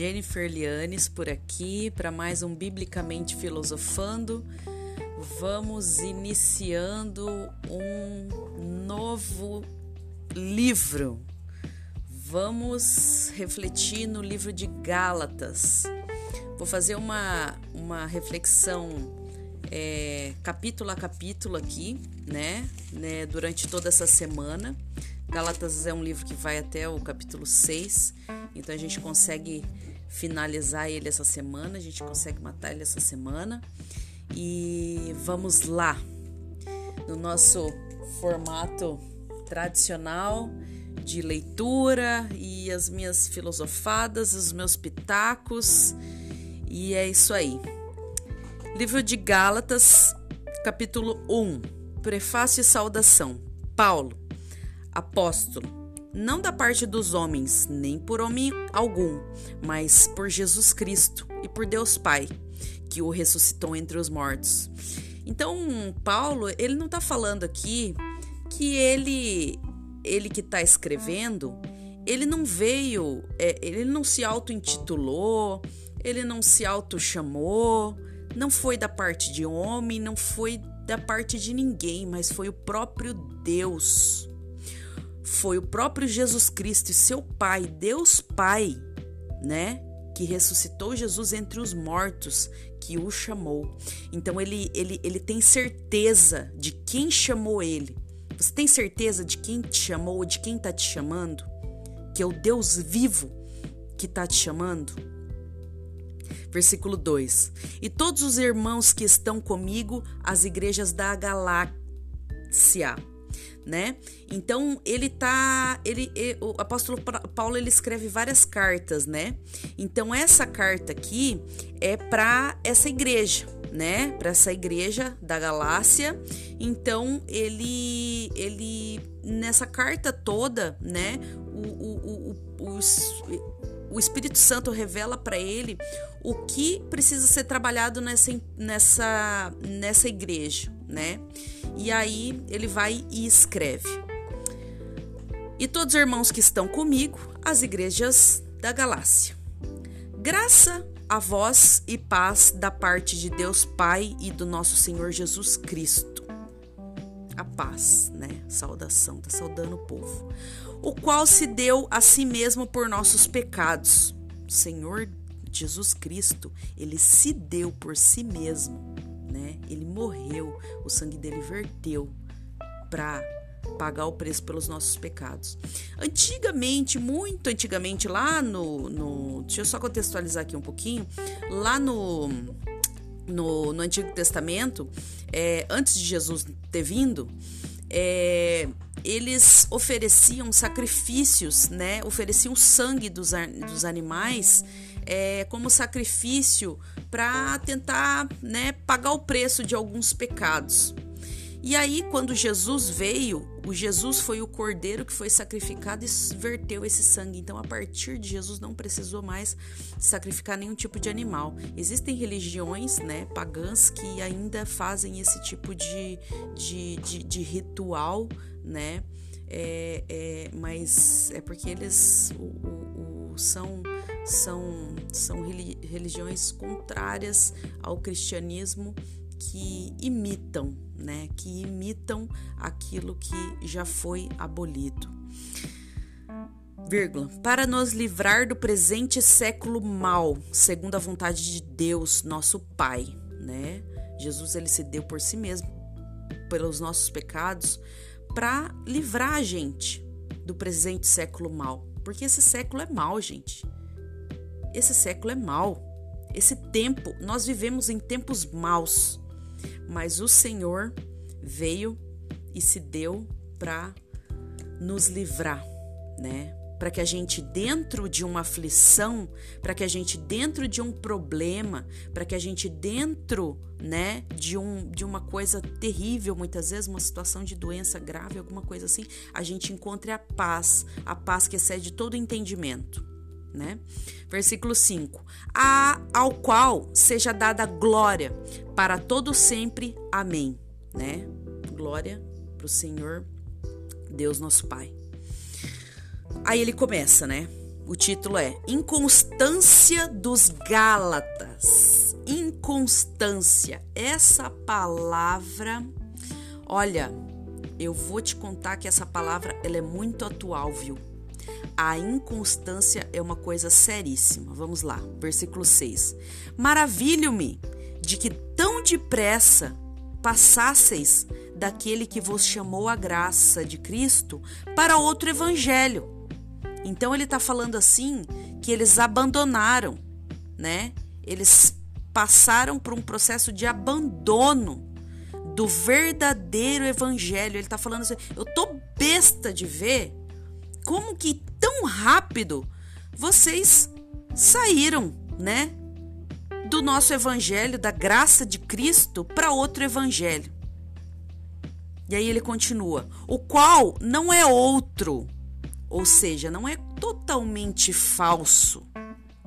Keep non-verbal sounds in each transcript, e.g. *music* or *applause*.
Jennifer Lianes por aqui para mais um Biblicamente Filosofando. Vamos iniciando um novo livro. Vamos refletir no livro de Gálatas. Vou fazer uma, uma reflexão é, capítulo a capítulo aqui, né, né, durante toda essa semana. Gálatas é um livro que vai até o capítulo 6, então a gente consegue finalizar ele essa semana, a gente consegue matar ele essa semana. E vamos lá, no nosso formato tradicional de leitura e as minhas filosofadas, os meus pitacos, e é isso aí. Livro de Gálatas, capítulo 1, Prefácio e Saudação. Paulo, apóstolo, não da parte dos homens, nem por homem algum, mas por Jesus Cristo e por Deus Pai, que o ressuscitou entre os mortos. Então, Paulo, ele não está falando aqui que ele, ele que está escrevendo, ele não veio, é, ele não se auto-intitulou, ele não se auto-chamou, não foi da parte de homem, não foi da parte de ninguém, mas foi o próprio Deus foi o próprio Jesus Cristo e seu Pai, Deus Pai, né? Que ressuscitou Jesus entre os mortos, que o chamou. Então ele, ele, ele tem certeza de quem chamou ele. Você tem certeza de quem te chamou, de quem está te chamando? Que é o Deus vivo que está te chamando? Versículo 2: E todos os irmãos que estão comigo, as igrejas da Galáxia né? Então ele tá, ele, ele, o apóstolo Paulo ele escreve várias cartas, né? Então essa carta aqui é para essa igreja, né? Para essa igreja da Galácia. Então ele, ele nessa carta toda, né? O, o, o, o Espírito Santo revela para ele o que precisa ser trabalhado nessa, nessa, nessa igreja, né? E aí ele vai e escreve. E todos os irmãos que estão comigo, as igrejas da Galácia. Graça a vós e paz da parte de Deus Pai e do nosso Senhor Jesus Cristo. A paz, né? Saudação, tá saudando o povo. O qual se deu a si mesmo por nossos pecados. Senhor Jesus Cristo, ele se deu por si mesmo né? Ele morreu, o sangue dele verteu para pagar o preço pelos nossos pecados. Antigamente, muito antigamente, lá no, no deixa eu só contextualizar aqui um pouquinho, lá no no, no Antigo Testamento, é, antes de Jesus ter vindo, é, eles ofereciam sacrifícios, né? Ofereciam sangue dos, dos animais é, como sacrifício para tentar né, pagar o preço de alguns pecados. E aí, quando Jesus veio, o Jesus foi o cordeiro que foi sacrificado e verteu esse sangue. Então, a partir de Jesus, não precisou mais sacrificar nenhum tipo de animal. Existem religiões né, pagãs que ainda fazem esse tipo de, de, de, de ritual, né? É, é, mas é porque eles o, o, o, são são, são religiões contrárias ao cristianismo que imitam, né? Que imitam aquilo que já foi abolido. Vírgula, para nos livrar do presente século mal, segundo a vontade de Deus, nosso Pai, né? Jesus ele se deu por si mesmo pelos nossos pecados para livrar a gente do presente século mal, porque esse século é mal, gente. Esse século é mau. Esse tempo, nós vivemos em tempos maus. Mas o Senhor veio e se deu para nos livrar, né? Para que a gente dentro de uma aflição, para que a gente dentro de um problema, para que a gente dentro, né, de um de uma coisa terrível, muitas vezes uma situação de doença grave, alguma coisa assim, a gente encontre a paz, a paz que excede todo entendimento né? Versículo 5: a, ao qual seja dada glória para todo sempre. Amém, né? Glória para o Senhor, Deus nosso Pai. Aí ele começa, né? O título é Inconstância dos Gálatas. Inconstância. Essa palavra, olha, eu vou te contar que essa palavra ela é muito atual, viu? A inconstância é uma coisa seríssima. Vamos lá, versículo 6. Maravilho-me de que tão depressa passasseis daquele que vos chamou a graça de Cristo para outro evangelho. Então ele está falando assim que eles abandonaram, né? Eles passaram por um processo de abandono do verdadeiro evangelho. Ele está falando assim: eu tô besta de ver como que tão rápido vocês saíram, né? Do nosso evangelho, da graça de Cristo, para outro evangelho. E aí ele continua: o qual não é outro, ou seja, não é totalmente falso.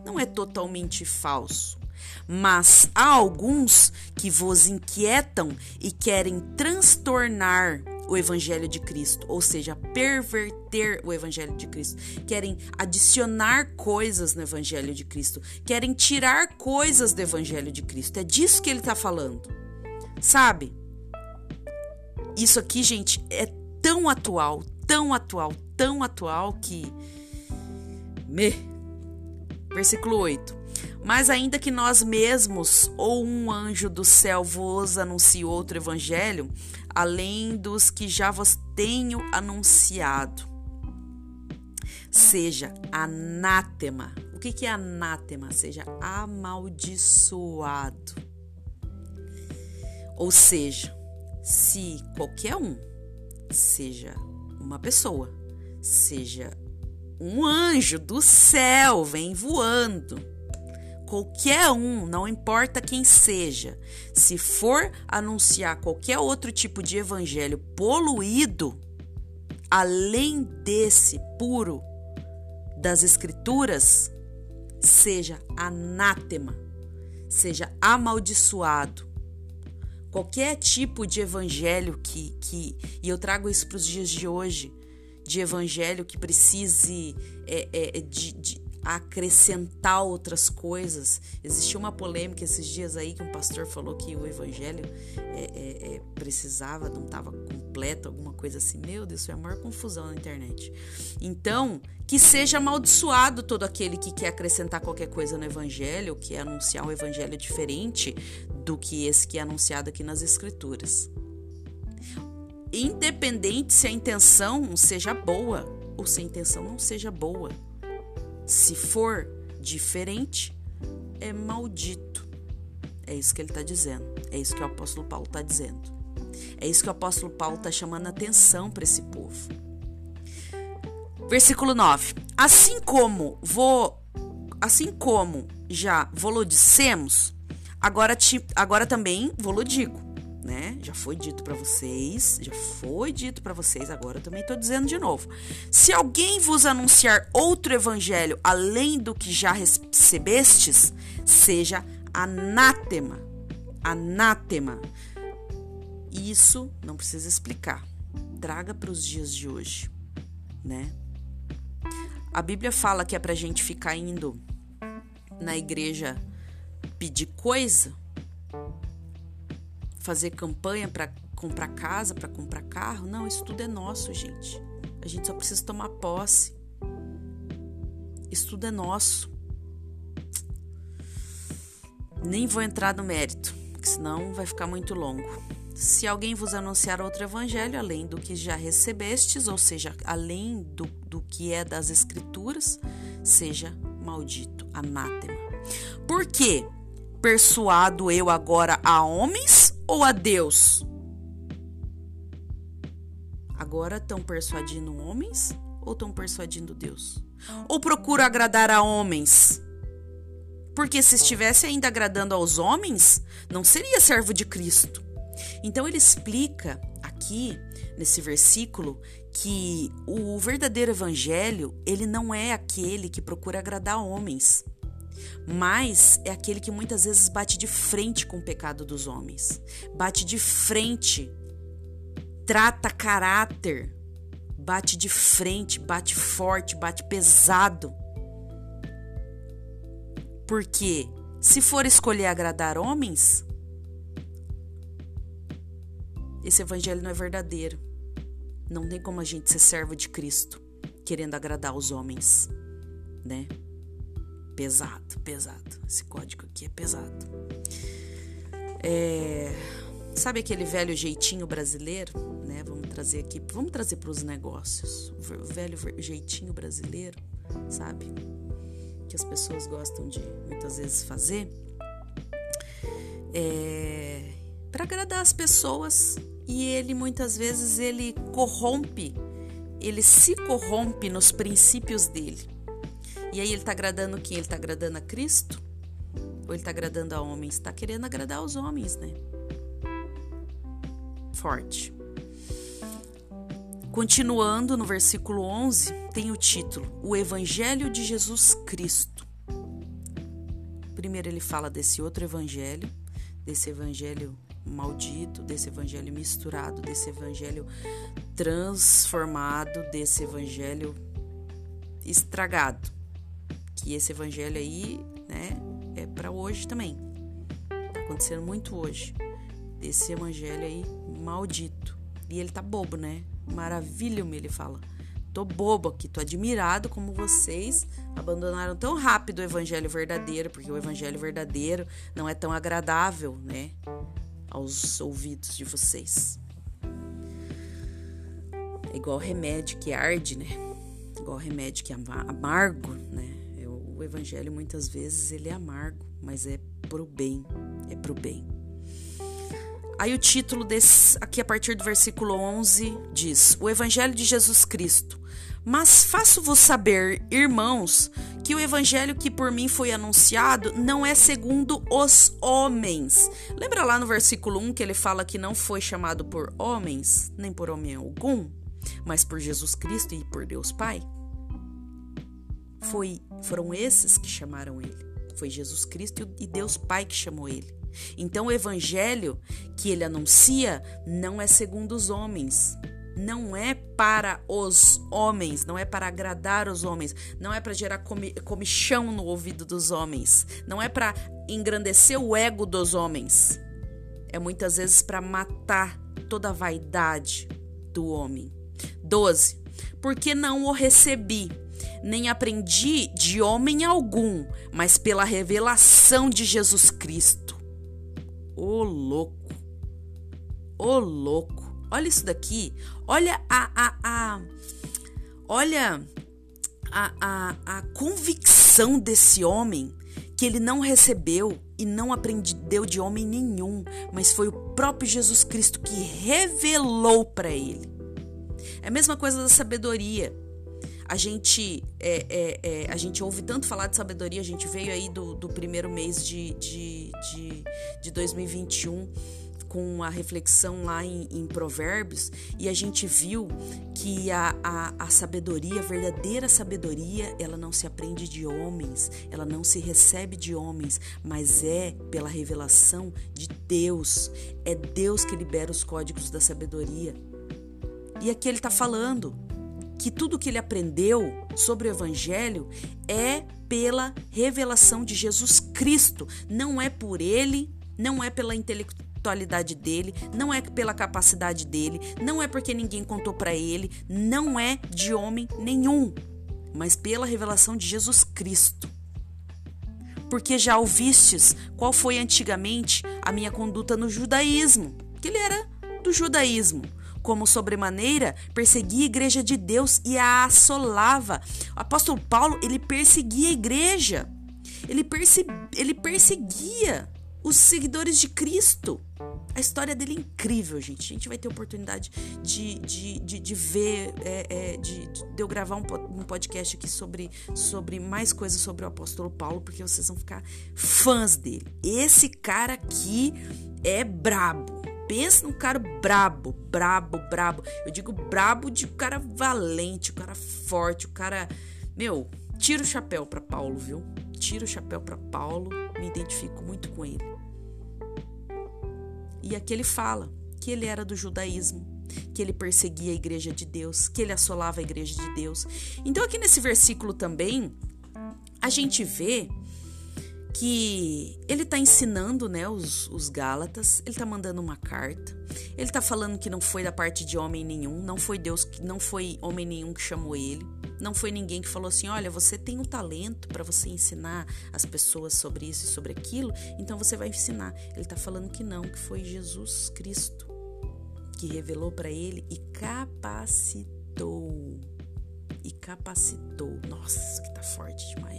Não é totalmente falso. Mas há alguns que vos inquietam e querem transtornar o evangelho de Cristo, ou seja, perverter o evangelho de Cristo. Querem adicionar coisas no evangelho de Cristo, querem tirar coisas do evangelho de Cristo. É disso que ele está falando. Sabe? Isso aqui, gente, é tão atual, tão atual, tão atual que me Versículo 8. Mas ainda que nós mesmos ou um anjo do céu vos anuncie outro evangelho, além dos que já vos tenho anunciado, seja anátema. O que, é anátema? Seja amaldiçoado. Ou seja, se qualquer um, seja uma pessoa, seja um anjo do céu, vem voando qualquer um, não importa quem seja, se for anunciar qualquer outro tipo de evangelho poluído, além desse puro das Escrituras, seja anátema, seja amaldiçoado. Qualquer tipo de evangelho que, que e eu trago isso para os dias de hoje, de evangelho que precise é, é, de, de acrescentar outras coisas. Existiu uma polêmica esses dias aí que um pastor falou que o evangelho é, é, é, precisava, não estava completo, alguma coisa assim. Meu Deus, foi a maior confusão na internet. Então, que seja amaldiçoado todo aquele que quer acrescentar qualquer coisa no evangelho, que é anunciar um evangelho diferente do que esse que é anunciado aqui nas escrituras. Independente se a intenção seja boa ou se a intenção não seja boa. Se for diferente, é maldito. É isso que ele está dizendo. É isso que o apóstolo Paulo está dizendo. É isso que o apóstolo Paulo está chamando a atenção para esse povo. Versículo 9. Assim como vou, assim como já vos dissemos, agora, agora também vos digo né? Já foi dito para vocês, já foi dito para vocês, agora eu também estou dizendo de novo. Se alguém vos anunciar outro evangelho além do que já recebestes, seja anátema. Anátema. Isso não precisa explicar. Traga para os dias de hoje, né? A Bíblia fala que é para gente ficar indo na igreja pedir coisa, fazer campanha para comprar casa, para comprar carro. Não, isso tudo é nosso, gente. A gente só precisa tomar posse. Isso tudo é nosso. Nem vou entrar no mérito, senão vai ficar muito longo. Se alguém vos anunciar outro evangelho, além do que já recebestes, ou seja, além do, do que é das Escrituras, seja maldito, anátema. Por quê? Persuado eu agora a homens ou a Deus? Agora estão persuadindo homens ou estão persuadindo Deus? Ou procuro agradar a homens? Porque se estivesse ainda agradando aos homens, não seria servo de Cristo. Então ele explica aqui nesse versículo que o verdadeiro evangelho, ele não é aquele que procura agradar homens mas é aquele que muitas vezes bate de frente com o pecado dos homens, bate de frente, trata caráter, bate de frente, bate forte, bate pesado. Porque se for escolher agradar homens, esse evangelho não é verdadeiro. Não tem como a gente ser servo de Cristo querendo agradar os homens, né? Pesado, pesado. Esse código aqui é pesado. É, sabe aquele velho jeitinho brasileiro, né? Vamos trazer aqui, vamos trazer para os negócios. O velho jeitinho brasileiro, sabe? Que as pessoas gostam de muitas vezes fazer. É, para agradar as pessoas e ele muitas vezes ele corrompe, ele se corrompe nos princípios dele. E aí ele está agradando quem? Ele está agradando a Cristo? Ou ele está agradando a homens? Está querendo agradar os homens, né? Forte. Continuando no versículo 11, tem o título: O Evangelho de Jesus Cristo. Primeiro ele fala desse outro evangelho, desse evangelho maldito, desse evangelho misturado, desse evangelho transformado, desse evangelho estragado. Que esse evangelho aí, né, é para hoje também. Tá acontecendo muito hoje. Desse evangelho aí maldito. E ele tá bobo, né? Maravilha-me, ele fala. Tô bobo aqui, tô admirado como vocês abandonaram tão rápido o evangelho verdadeiro, porque o evangelho verdadeiro não é tão agradável, né? aos ouvidos de vocês. É igual remédio que arde, né? Igual remédio que é amargo, né? O evangelho muitas vezes ele é amargo, mas é pro bem, é pro bem. Aí o título desse aqui a partir do versículo 11 diz: O evangelho de Jesus Cristo, mas faço-vos saber, irmãos, que o evangelho que por mim foi anunciado não é segundo os homens. Lembra lá no versículo 1 que ele fala que não foi chamado por homens, nem por homem algum, mas por Jesus Cristo e por Deus Pai? Foi, foram esses que chamaram ele. Foi Jesus Cristo e Deus Pai que chamou ele. Então o evangelho que ele anuncia não é segundo os homens, não é para os homens, não é para agradar os homens, não é para gerar comi comichão no ouvido dos homens, não é para engrandecer o ego dos homens. É muitas vezes para matar toda a vaidade do homem. 12. Porque não o recebi, nem aprendi de homem algum, mas pela revelação de Jesus Cristo. Ô louco! Ô louco! Olha isso daqui. Olha a. a, a olha a, a, a convicção desse homem que ele não recebeu e não aprendeu de homem nenhum, mas foi o próprio Jesus Cristo que revelou para ele. É a mesma coisa da sabedoria. A gente, é, é, é, a gente ouve tanto falar de sabedoria, a gente veio aí do, do primeiro mês de, de, de, de 2021 com a reflexão lá em, em Provérbios e a gente viu que a, a, a sabedoria, a verdadeira sabedoria, ela não se aprende de homens, ela não se recebe de homens, mas é pela revelação de Deus. É Deus que libera os códigos da sabedoria. E aqui ele está falando que tudo que ele aprendeu sobre o Evangelho é pela revelação de Jesus Cristo, não é por ele, não é pela intelectualidade dele, não é pela capacidade dele, não é porque ninguém contou para ele, não é de homem nenhum, mas pela revelação de Jesus Cristo. Porque já ouvistes qual foi antigamente a minha conduta no judaísmo, que ele era do judaísmo como sobremaneira perseguia a igreja de Deus e a assolava. O apóstolo Paulo, ele perseguia a igreja. Ele, perse ele perseguia os seguidores de Cristo. A história dele é incrível, gente. A gente vai ter oportunidade de, de, de, de ver, é, é, de, de, eu gravar um, um podcast aqui sobre, sobre mais coisas sobre o apóstolo Paulo, porque vocês vão ficar fãs dele. Esse cara aqui é brabo. Pensa num cara brabo, brabo, brabo. Eu digo brabo de um cara valente, um cara forte, um cara. Meu, tira o chapéu para Paulo, viu? Tira o chapéu para Paulo. Me identifico muito com ele. E aqui ele fala que ele era do judaísmo, que ele perseguia a igreja de Deus, que ele assolava a igreja de Deus. Então, aqui nesse versículo também, a gente vê que ele está ensinando né, os, os Gálatas, ele está mandando uma carta, ele está falando que não foi da parte de homem nenhum, não foi Deus, não foi homem nenhum que chamou ele, não foi ninguém que falou assim: olha, você tem um talento para você ensinar as pessoas sobre isso e sobre aquilo, então você vai ensinar. Ele está falando que não, que foi Jesus Cristo que revelou para ele e capacitou e capacitou. Nossa, que tá forte demais.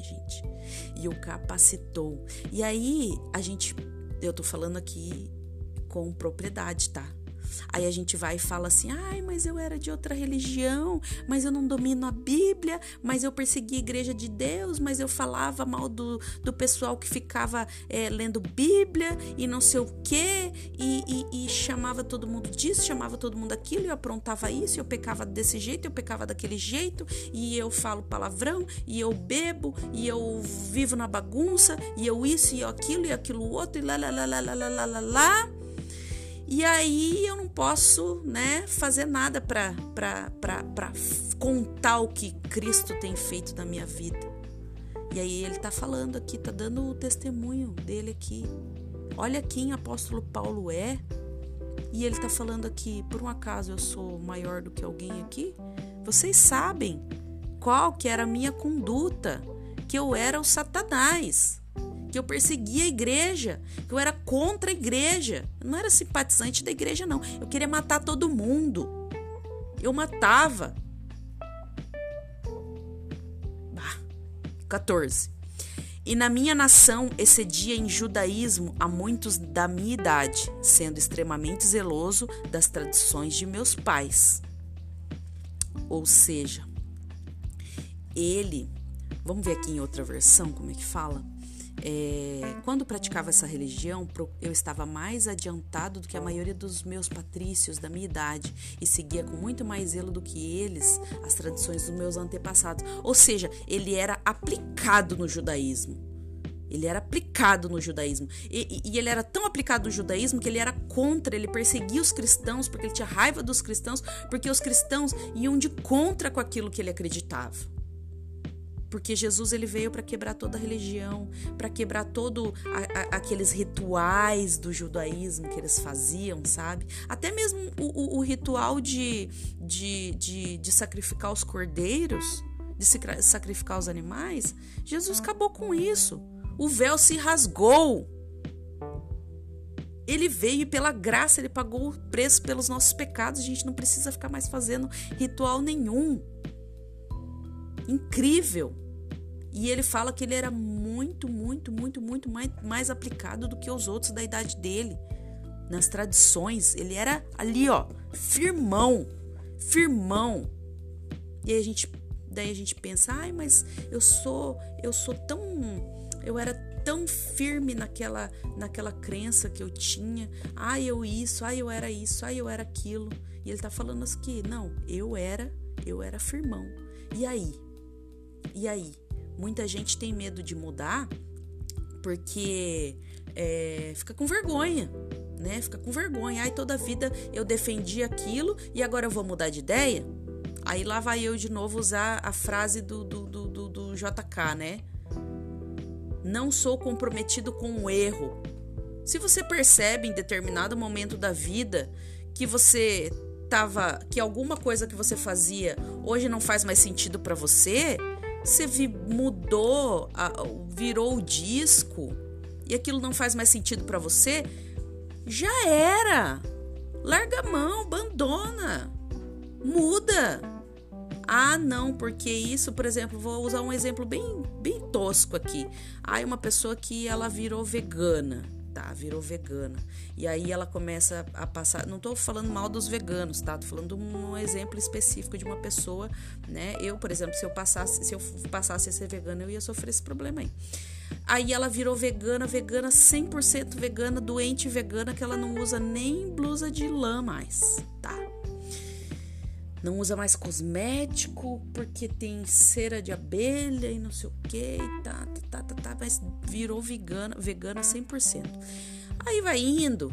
E o capacitou. E aí, a gente, eu tô falando aqui com propriedade, tá? Aí a gente vai e fala assim: ai, mas eu era de outra religião, mas eu não domino a Bíblia, mas eu persegui a igreja de Deus, mas eu falava mal do, do pessoal que ficava é, lendo Bíblia e não sei o quê, e, e, e, chamava todo mundo disso, chamava todo mundo aquilo, eu aprontava isso, eu pecava desse jeito, eu pecava daquele jeito, e eu falo palavrão, e eu bebo, e eu vivo na bagunça, e eu isso, e eu aquilo, e aquilo outro, e lá, lá, lá, lá, lá, lá, lá, lá. E aí eu não posso, né, fazer nada para contar o que Cristo tem feito na minha vida. E aí ele está falando aqui, está dando o testemunho dele aqui. Olha quem apóstolo Paulo é. E ele está falando aqui, por um acaso eu sou maior do que alguém aqui? Vocês sabem qual que era a minha conduta, que eu era o Satanás que eu perseguia a igreja, que eu era contra a igreja. Eu não era simpatizante da igreja, não. Eu queria matar todo mundo. Eu matava. Bah, 14. E na minha nação excedia em judaísmo a muitos da minha idade, sendo extremamente zeloso das tradições de meus pais. Ou seja, ele, vamos ver aqui em outra versão como é que fala. É, quando praticava essa religião, eu estava mais adiantado do que a maioria dos meus patrícios da minha idade e seguia com muito mais zelo do que eles as tradições dos meus antepassados. Ou seja, ele era aplicado no judaísmo. Ele era aplicado no judaísmo. E, e, ele era tão aplicado no judaísmo que ele era contra, ele perseguia os cristãos porque ele tinha raiva dos cristãos, porque os cristãos iam de contra com aquilo que ele acreditava porque Jesus ele veio para quebrar toda a religião, para quebrar todo a, a, aqueles rituais do judaísmo que eles faziam, sabe? Até mesmo o, o, o ritual de, de, de, de sacrificar os cordeiros, de sacrificar os animais, Jesus acabou com isso. O véu se rasgou. Ele veio e pela graça ele pagou o preço pelos nossos pecados. A gente não precisa ficar mais fazendo ritual nenhum. Incrível. E ele fala que ele era muito, muito, muito, muito mais, mais aplicado do que os outros da idade dele. Nas tradições, ele era ali, ó, firmão, firmão. E aí a gente, daí a gente pensa, ai, mas eu sou, eu sou tão, eu era tão firme naquela, naquela crença que eu tinha. Ai, eu isso, ai, eu era isso, ai, eu era aquilo. E ele tá falando assim que, não, eu era, eu era firmão. E aí? E aí? Muita gente tem medo de mudar porque é, fica com vergonha, né? Fica com vergonha. Aí toda vida eu defendi aquilo e agora eu vou mudar de ideia. Aí lá vai eu de novo usar a frase do, do, do, do, do JK, né? Não sou comprometido com o erro. Se você percebe em determinado momento da vida que você tava, que alguma coisa que você fazia hoje não faz mais sentido para você, você mudou, virou o disco e aquilo não faz mais sentido para você, já era. Larga a mão, abandona, muda. Ah, não, porque isso, por exemplo, vou usar um exemplo bem, bem tosco aqui. Ah, uma pessoa que ela virou vegana tá, virou vegana. E aí ela começa a passar, não tô falando mal dos veganos, tá? Tô falando um exemplo específico de uma pessoa, né? Eu, por exemplo, se eu passasse, se eu passasse a ser vegana, eu ia sofrer esse problema aí. Aí ela virou vegana, vegana 100% vegana, doente vegana que ela não usa nem blusa de lã mais, tá? Não usa mais cosmético porque tem cera de abelha e não sei o que, tá, tá, tá, tá, mas virou vegana, vegana 100%. Aí vai indo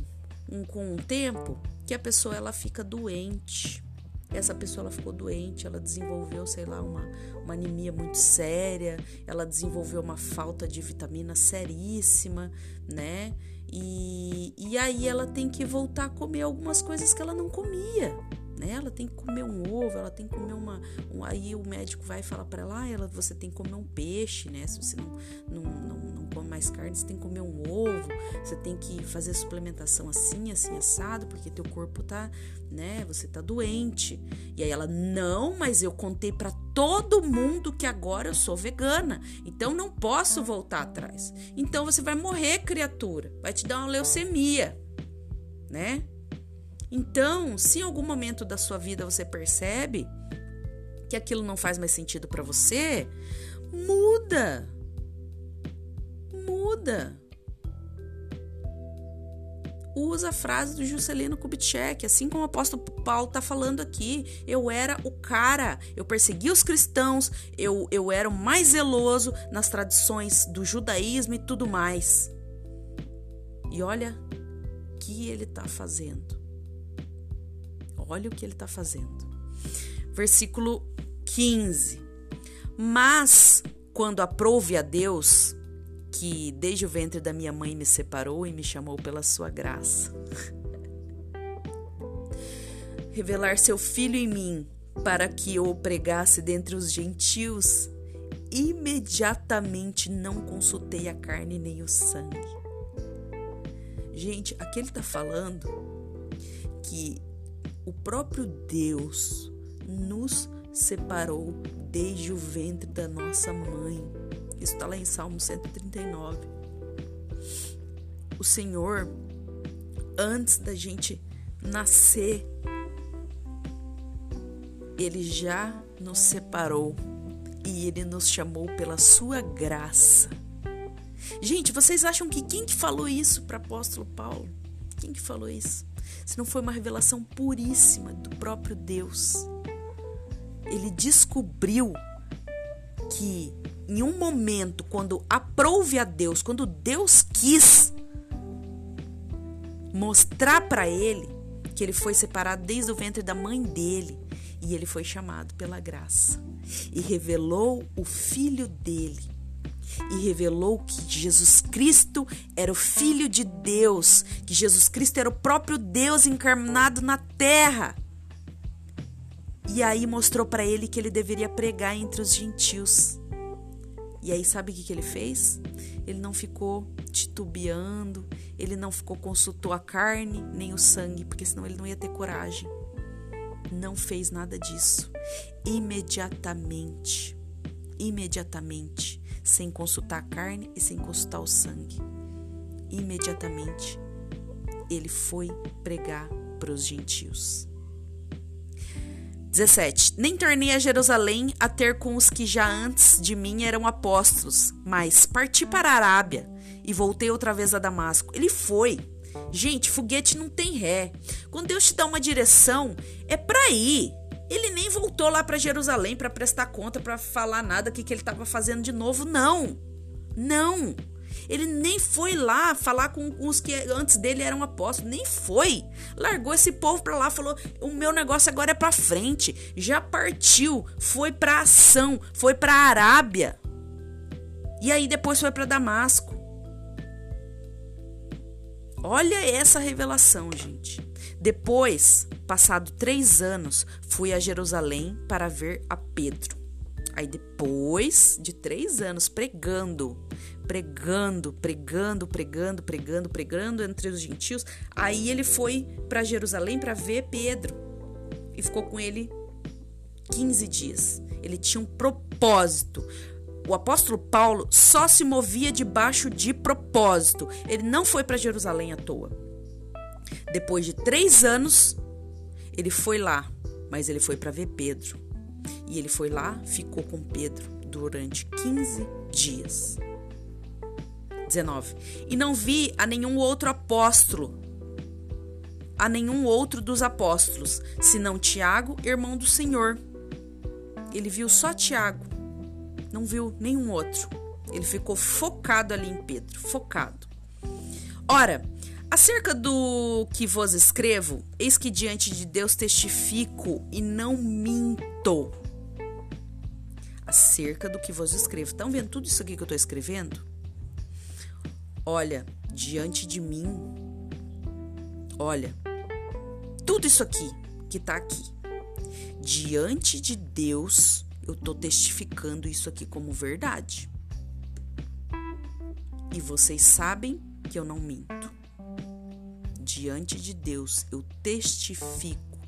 um, com um tempo que a pessoa ela fica doente. essa pessoa ela ficou doente, ela desenvolveu, sei lá, uma, uma anemia muito séria, ela desenvolveu uma falta de vitamina seríssima, né? E, e aí ela tem que voltar a comer algumas coisas que ela não comia né? Ela tem que comer um ovo, ela tem que comer uma. Um, aí o médico vai falar para ela, ah, ela, você tem que comer um peixe, né? Se você não, não, não, não come mais carne, você tem que comer um ovo, você tem que fazer suplementação assim, assim, assado, porque teu corpo tá, né? Você tá doente. E aí ela, não, mas eu contei para todo mundo que agora eu sou vegana, então não posso voltar atrás. Então você vai morrer, criatura, vai te dar uma leucemia, né? Então, se em algum momento da sua vida você percebe que aquilo não faz mais sentido para você, muda. Muda. Usa a frase do Juscelino Kubitschek, assim como o apóstolo Paulo está falando aqui. Eu era o cara, eu persegui os cristãos, eu, eu era o mais zeloso nas tradições do judaísmo e tudo mais. E olha o que ele está fazendo. Olha o que ele está fazendo. Versículo 15. Mas quando aprouve a Deus, que desde o ventre da minha mãe me separou e me chamou pela sua graça, *laughs* revelar seu filho em mim, para que eu o pregasse dentre os gentios, imediatamente não consultei a carne nem o sangue. Gente, aqui ele está falando que o próprio Deus nos separou desde o ventre da nossa mãe. Isso está lá em Salmo 139. O Senhor, antes da gente nascer, Ele já nos separou e Ele nos chamou pela Sua graça. Gente, vocês acham que quem que falou isso para apóstolo Paulo? Quem que falou isso? Se não foi uma revelação puríssima do próprio Deus. Ele descobriu que em um momento, quando aprouve a Deus, quando Deus quis mostrar para ele que ele foi separado desde o ventre da mãe dele e ele foi chamado pela graça e revelou o filho dele e revelou que Jesus Cristo era o Filho de Deus, que Jesus Cristo era o próprio Deus encarnado na terra. E aí mostrou para ele que ele deveria pregar entre os gentios. E aí sabe o que, que ele fez? Ele não ficou titubeando, ele não ficou consultou a carne nem o sangue, porque senão ele não ia ter coragem. Não fez nada disso. Imediatamente, imediatamente, sem consultar a carne e sem consultar o sangue. Imediatamente, ele foi pregar para os gentios. 17. Nem tornei a Jerusalém a ter com os que já antes de mim eram apóstolos, mas parti para a Arábia e voltei outra vez a Damasco. Ele foi. Gente, foguete não tem ré. Quando Deus te dá uma direção, é para ir. Ele nem voltou lá para Jerusalém para prestar conta, para falar nada que, que ele estava fazendo de novo, não. Não. Ele nem foi lá falar com os que antes dele eram apóstolos, nem foi. Largou esse povo para lá, falou: "O meu negócio agora é para frente". Já partiu, foi para ação, foi para Arábia. E aí depois foi para Damasco. Olha essa revelação, gente. Depois, passado três anos, fui a Jerusalém para ver a Pedro. Aí depois de três anos pregando, pregando, pregando, pregando, pregando, pregando entre os gentios, aí ele foi para Jerusalém para ver Pedro e ficou com ele 15 dias. Ele tinha um propósito. O apóstolo Paulo só se movia debaixo de propósito. Ele não foi para Jerusalém à toa. Depois de três anos, ele foi lá, mas ele foi para ver Pedro. E ele foi lá, ficou com Pedro durante 15 dias. 19. E não vi a nenhum outro apóstolo, a nenhum outro dos apóstolos, senão Tiago, irmão do Senhor. Ele viu só Tiago, não viu nenhum outro. Ele ficou focado ali em Pedro, focado. Ora, Acerca do que vos escrevo, eis que diante de Deus testifico e não minto. Acerca do que vos escrevo. Estão vendo tudo isso aqui que eu estou escrevendo? Olha, diante de mim, olha, tudo isso aqui que está aqui, diante de Deus, eu estou testificando isso aqui como verdade. E vocês sabem que eu não minto diante de Deus eu testifico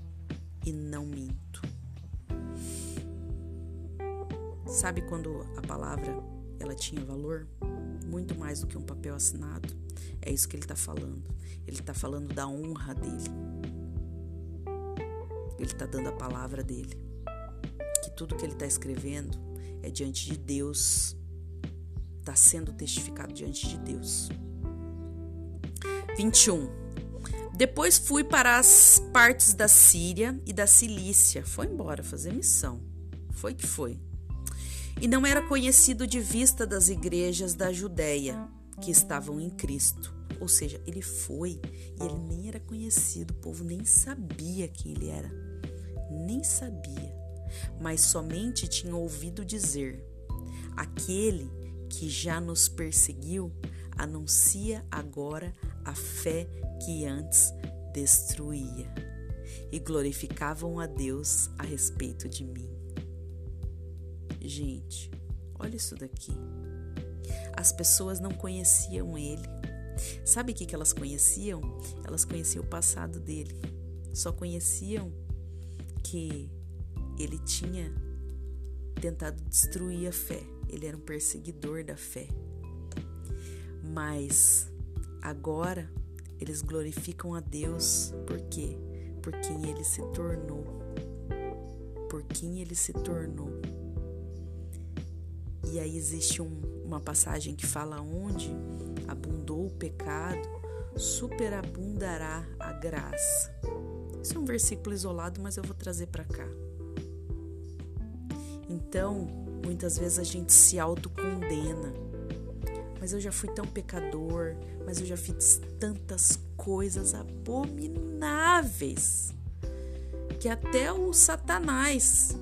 e não minto. Sabe quando a palavra ela tinha valor? Muito mais do que um papel assinado. É isso que ele está falando. Ele está falando da honra dele. Ele está dando a palavra dele. Que tudo que ele está escrevendo é diante de Deus. Está sendo testificado diante de Deus. 21. Depois fui para as partes da Síria e da Cilícia. Foi embora fazer missão. Foi que foi. E não era conhecido de vista das igrejas da Judéia que estavam em Cristo. Ou seja, ele foi e ele nem era conhecido, o povo nem sabia quem ele era. Nem sabia. Mas somente tinha ouvido dizer: aquele que já nos perseguiu anuncia agora a fé que antes destruía e glorificavam a Deus a respeito de mim. Gente, olha isso daqui. As pessoas não conheciam ele. Sabe o que, elas conheciam? Elas conheciam o passado dele. Só conheciam que ele tinha tentado destruir a fé. Ele era um perseguidor da fé. Mas agora eles glorificam a Deus por quê? Por quem ele se tornou. Por quem ele se tornou. E aí existe um, uma passagem que fala onde abundou o pecado, superabundará a graça. Isso é um versículo isolado, mas eu vou trazer para cá. Então, muitas vezes a gente se autocondena mas eu já fui tão pecador, mas eu já fiz tantas coisas abomináveis que até o Satanás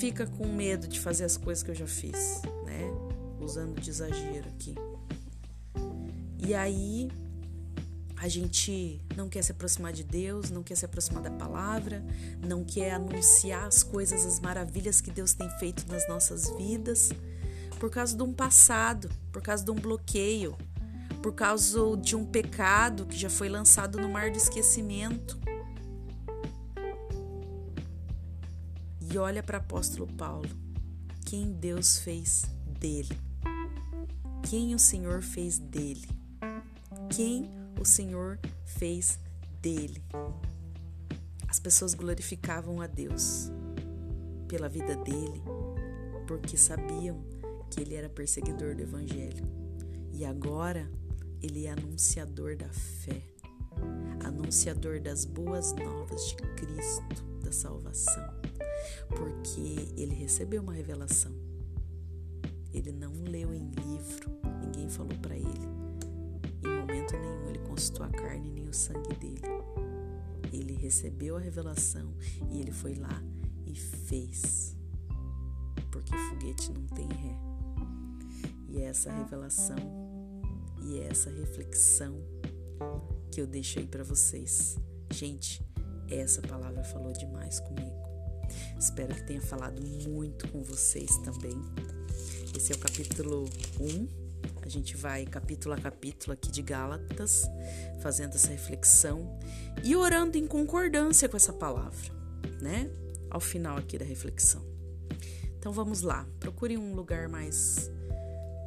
fica com medo de fazer as coisas que eu já fiz, né? Usando de exagero aqui. E aí a gente não quer se aproximar de Deus, não quer se aproximar da palavra, não quer anunciar as coisas, as maravilhas que Deus tem feito nas nossas vidas por causa de um passado, por causa de um bloqueio, por causa de um pecado que já foi lançado no mar do esquecimento. E olha para o apóstolo Paulo, quem Deus fez dele, quem o Senhor fez dele, quem o Senhor fez dele. As pessoas glorificavam a Deus pela vida dele, porque sabiam que ele era perseguidor do evangelho e agora ele é anunciador da fé, anunciador das boas novas de Cristo, da salvação, porque ele recebeu uma revelação. Ele não leu em livro, ninguém falou para ele. Em momento nenhum ele consultou a carne nem o sangue dele. Ele recebeu a revelação e ele foi lá e fez. Porque foguete não tem ré. E é essa revelação e é essa reflexão que eu deixo aí para vocês. Gente, essa palavra falou demais comigo. Espero que tenha falado muito com vocês também. Esse é o capítulo 1. A gente vai capítulo a capítulo aqui de Gálatas, fazendo essa reflexão e orando em concordância com essa palavra, né? Ao final aqui da reflexão. Então vamos lá, procure um lugar mais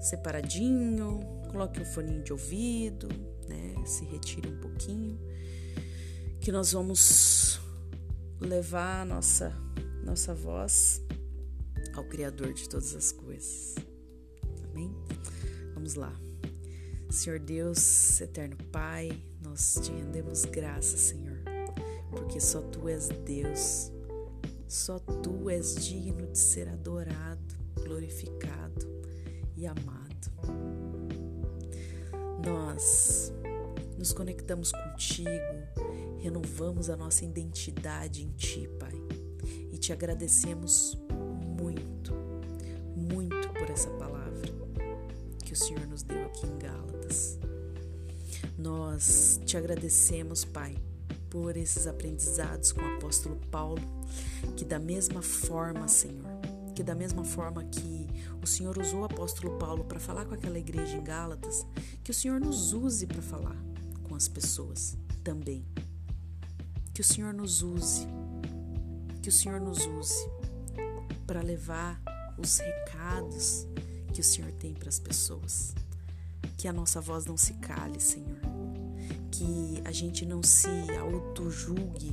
separadinho, coloque um foninho de ouvido, né? Se retire um pouquinho, que nós vamos levar a nossa nossa voz ao Criador de todas as coisas. Amém? Vamos lá. Senhor Deus, eterno Pai, nós te rendemos graça, Senhor, porque só tu és Deus, só tu és digno de ser adorado, glorificado amado. nós nos conectamos contigo, renovamos a nossa identidade em Ti, Pai, e te agradecemos muito, muito por essa palavra que o Senhor nos deu aqui em Gálatas. Nós te agradecemos, Pai, por esses aprendizados com o apóstolo Paulo, que da mesma forma, Senhor, que da mesma forma que o Senhor usou o apóstolo Paulo para falar com aquela igreja em Gálatas, que o Senhor nos use para falar com as pessoas também. Que o Senhor nos use, que o Senhor nos use para levar os recados que o Senhor tem para as pessoas. Que a nossa voz não se cale, Senhor. Que a gente não se auto-julgue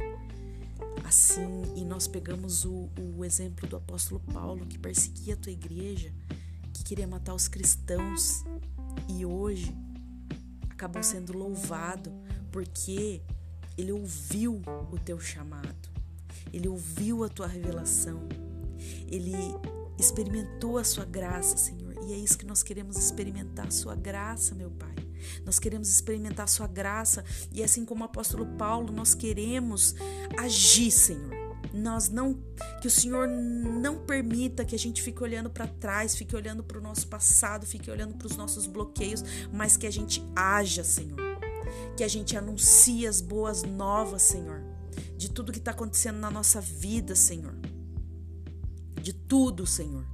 assim. E nós pegamos o, o exemplo do apóstolo Paulo, que perseguia a tua igreja, que queria matar os cristãos. E hoje acabou sendo louvado porque ele ouviu o teu chamado, ele ouviu a tua revelação, ele experimentou a sua graça, Senhor. E é isso que nós queremos experimentar, a sua graça, meu Pai. Nós queremos experimentar sua graça e assim como o apóstolo Paulo, nós queremos agir, Senhor. Nós não que o Senhor não permita que a gente fique olhando para trás, fique olhando para o nosso passado, fique olhando para os nossos bloqueios, mas que a gente haja, Senhor. Que a gente anuncie as boas novas, Senhor, de tudo que está acontecendo na nossa vida, Senhor de tudo, Senhor.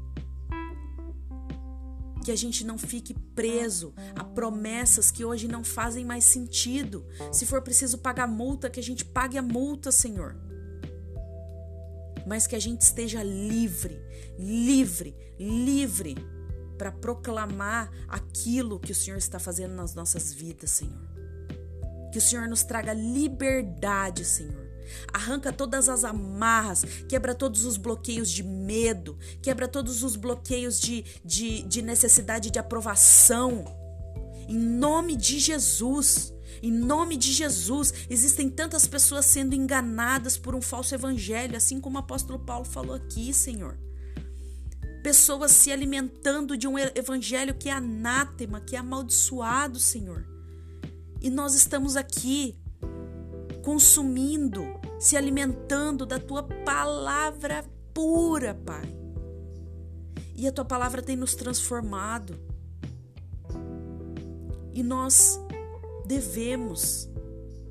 Que a gente não fique preso a promessas que hoje não fazem mais sentido. Se for preciso pagar multa, que a gente pague a multa, Senhor. Mas que a gente esteja livre, livre, livre para proclamar aquilo que o Senhor está fazendo nas nossas vidas, Senhor. Que o Senhor nos traga liberdade, Senhor Arranca todas as amarras, quebra todos os bloqueios de medo, quebra todos os bloqueios de, de, de necessidade de aprovação. Em nome de Jesus. Em nome de Jesus, existem tantas pessoas sendo enganadas por um falso evangelho, assim como o apóstolo Paulo falou aqui, Senhor. Pessoas se alimentando de um evangelho que é anátema, que é amaldiçoado, Senhor. E nós estamos aqui consumindo, se alimentando da tua palavra pura, Pai. E a tua palavra tem nos transformado. E nós devemos,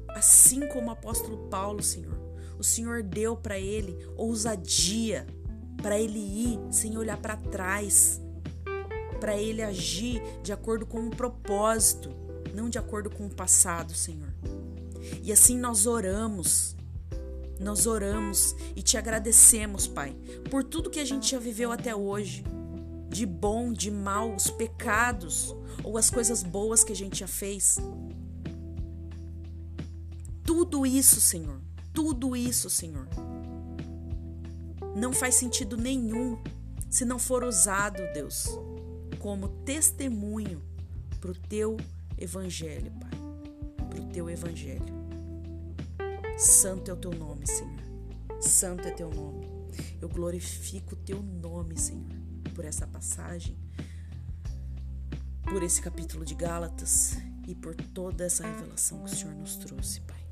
assim como o apóstolo Paulo, Senhor, o Senhor deu para ele ousadia para ele ir sem olhar para trás, para ele agir de acordo com um propósito, não de acordo com o passado, Senhor. E assim nós oramos. Nós oramos e te agradecemos, Pai, por tudo que a gente já viveu até hoje. De bom, de mal, os pecados ou as coisas boas que a gente já fez. Tudo isso, Senhor, tudo isso, Senhor, não faz sentido nenhum se não for usado, Deus, como testemunho para o teu evangelho, Pai, teu evangelho. Santo é o teu nome, Senhor. Santo é teu nome. Eu glorifico o teu nome, Senhor, por essa passagem, por esse capítulo de Gálatas e por toda essa revelação que o Senhor nos trouxe, Pai.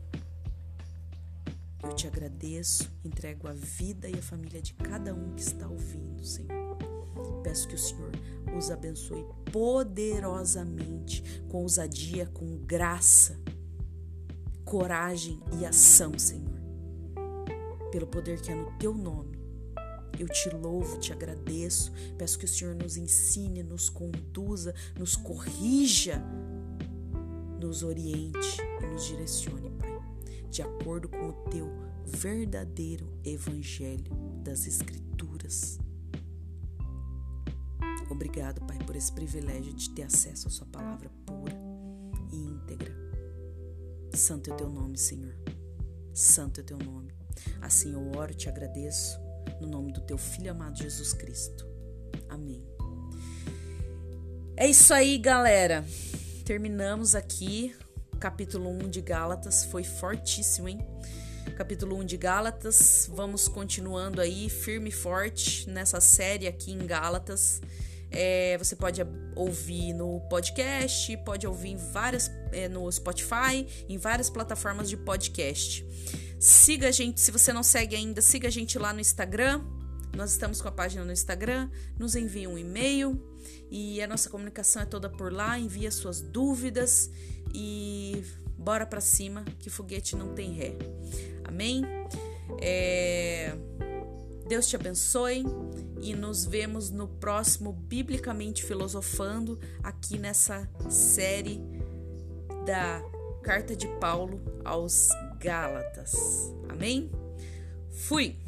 Eu te agradeço, entrego a vida e a família de cada um que está ouvindo, Senhor. Peço que o Senhor os abençoe poderosamente, com ousadia, com graça coragem e ação, Senhor. Pelo poder que é no teu nome. Eu te louvo, te agradeço. Peço que o Senhor nos ensine, nos conduza, nos corrija, nos oriente e nos direcione, Pai, de acordo com o teu verdadeiro evangelho das Escrituras. Obrigado, Pai, por esse privilégio de ter acesso à Sua palavra pura. Santo é o teu nome, Senhor. Santo é o teu nome. Assim eu oro e te agradeço no nome do teu filho amado Jesus Cristo. Amém. É isso aí, galera. Terminamos aqui capítulo 1 de Gálatas. Foi fortíssimo, hein? Capítulo 1 de Gálatas. Vamos continuando aí firme e forte nessa série aqui em Gálatas. É, você pode ouvir no podcast, pode ouvir em várias é, no Spotify, em várias plataformas de podcast. Siga a gente, se você não segue ainda, siga a gente lá no Instagram. Nós estamos com a página no Instagram, nos envie um e-mail e a nossa comunicação é toda por lá. Envie as suas dúvidas e bora para cima que foguete não tem ré. Amém? É... Deus te abençoe e nos vemos no próximo Biblicamente Filosofando, aqui nessa série da Carta de Paulo aos Gálatas. Amém? Fui!